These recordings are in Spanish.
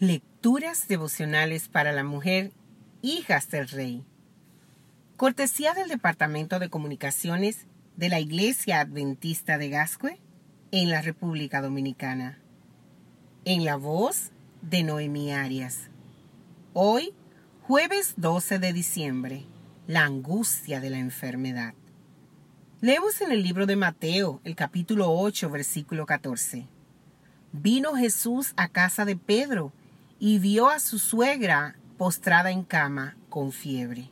Lecturas devocionales para la mujer, hijas del rey. Cortesía del Departamento de Comunicaciones de la Iglesia Adventista de Gascue en la República Dominicana. En la voz de Noemí Arias. Hoy, jueves 12 de diciembre, la angustia de la enfermedad. Leemos en el libro de Mateo, el capítulo 8, versículo 14. Vino Jesús a casa de Pedro y vio a su suegra postrada en cama con fiebre.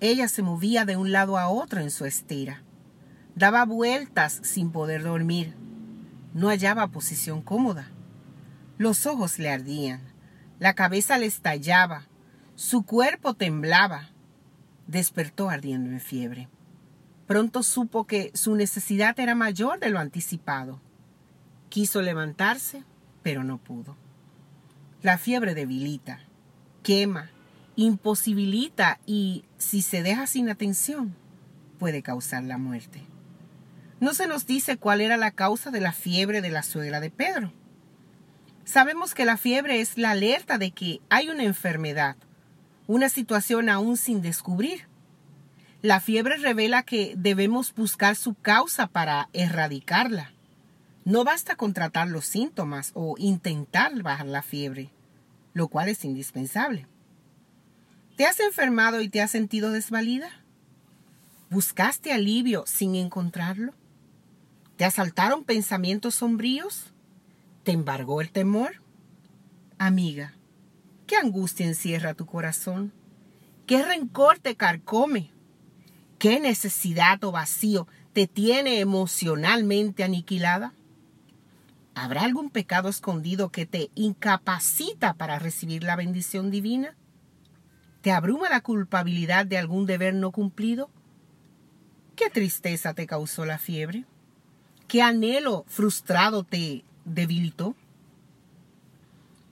Ella se movía de un lado a otro en su estera. Daba vueltas sin poder dormir. No hallaba posición cómoda. Los ojos le ardían. La cabeza le estallaba. Su cuerpo temblaba. Despertó ardiendo en fiebre. Pronto supo que su necesidad era mayor de lo anticipado. Quiso levantarse, pero no pudo. La fiebre debilita, quema, imposibilita y, si se deja sin atención, puede causar la muerte. No se nos dice cuál era la causa de la fiebre de la suegra de Pedro. Sabemos que la fiebre es la alerta de que hay una enfermedad, una situación aún sin descubrir. La fiebre revela que debemos buscar su causa para erradicarla. No basta con tratar los síntomas o intentar bajar la fiebre, lo cual es indispensable. ¿Te has enfermado y te has sentido desvalida? ¿Buscaste alivio sin encontrarlo? ¿Te asaltaron pensamientos sombríos? ¿Te embargó el temor? Amiga, ¿qué angustia encierra tu corazón? ¿Qué rencor te carcome? ¿Qué necesidad o vacío te tiene emocionalmente aniquilada? ¿Habrá algún pecado escondido que te incapacita para recibir la bendición divina? ¿Te abruma la culpabilidad de algún deber no cumplido? ¿Qué tristeza te causó la fiebre? ¿Qué anhelo frustrado te debilitó?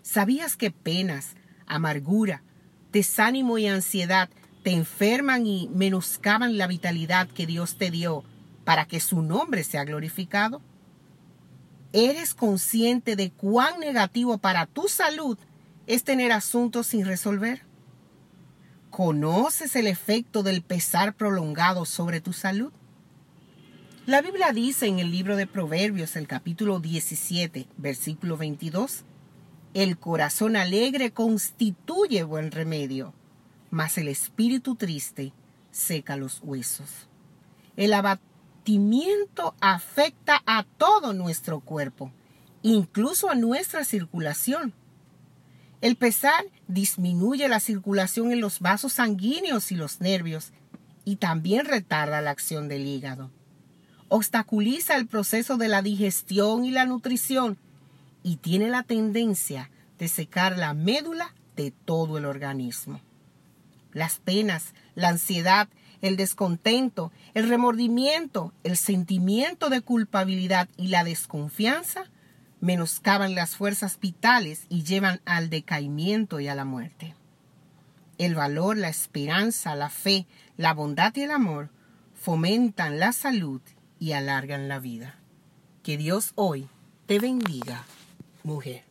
¿Sabías que penas, amargura, desánimo y ansiedad te enferman y menoscaban la vitalidad que Dios te dio para que su nombre sea glorificado? ¿Eres consciente de cuán negativo para tu salud es tener asuntos sin resolver? ¿Conoces el efecto del pesar prolongado sobre tu salud? La Biblia dice en el libro de Proverbios, el capítulo 17, versículo 22, el corazón alegre constituye buen remedio, mas el espíritu triste seca los huesos. El, afecta a todo nuestro cuerpo, incluso a nuestra circulación. El pesar disminuye la circulación en los vasos sanguíneos y los nervios y también retarda la acción del hígado. Obstaculiza el proceso de la digestión y la nutrición y tiene la tendencia de secar la médula de todo el organismo. Las penas, la ansiedad el descontento, el remordimiento, el sentimiento de culpabilidad y la desconfianza menoscaban las fuerzas vitales y llevan al decaimiento y a la muerte. El valor, la esperanza, la fe, la bondad y el amor fomentan la salud y alargan la vida. Que Dios hoy te bendiga, mujer.